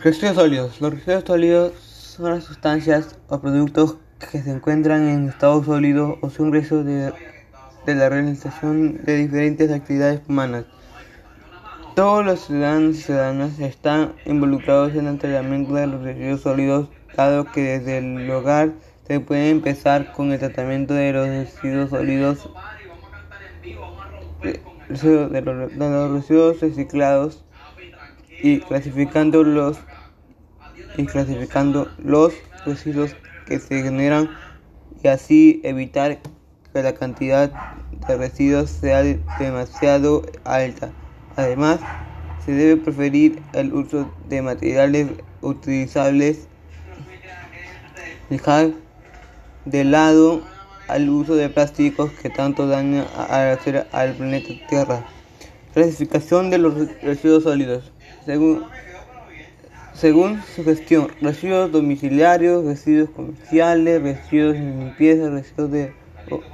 Residuos sólidos. Los residuos sólidos son las sustancias o productos que se encuentran en estado sólido o son restos de, la realización de diferentes actividades humanas. Todos los ciudadanos y ciudadanas están involucrados en el tratamiento de los residuos sólidos, dado que desde el hogar se puede empezar con el tratamiento de los residuos sólidos, de, de los residuos reciclados y clasificando los y clasificando los residuos que se generan y así evitar que la cantidad de residuos sea demasiado alta. Además, se debe preferir el uso de materiales utilizables, dejar de lado al uso de plásticos que tanto dañan al planeta Tierra. Clasificación de los residuos sólidos. Según según su gestión, residuos domiciliarios, residuos comerciales, residuos de limpieza, residuos, de,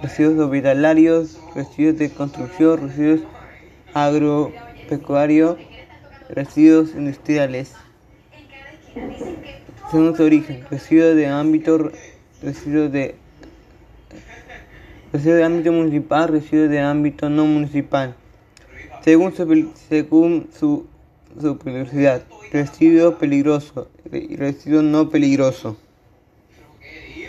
residuos hospitalarios, residuos de construcción, residuos agropecuarios, residuos industriales. Según su origen, residuos de ámbito, residuos de residuos de ámbito municipal, residuos de ámbito no municipal. Según según su su peligrosidad, residuo peligroso y residuo no peligroso.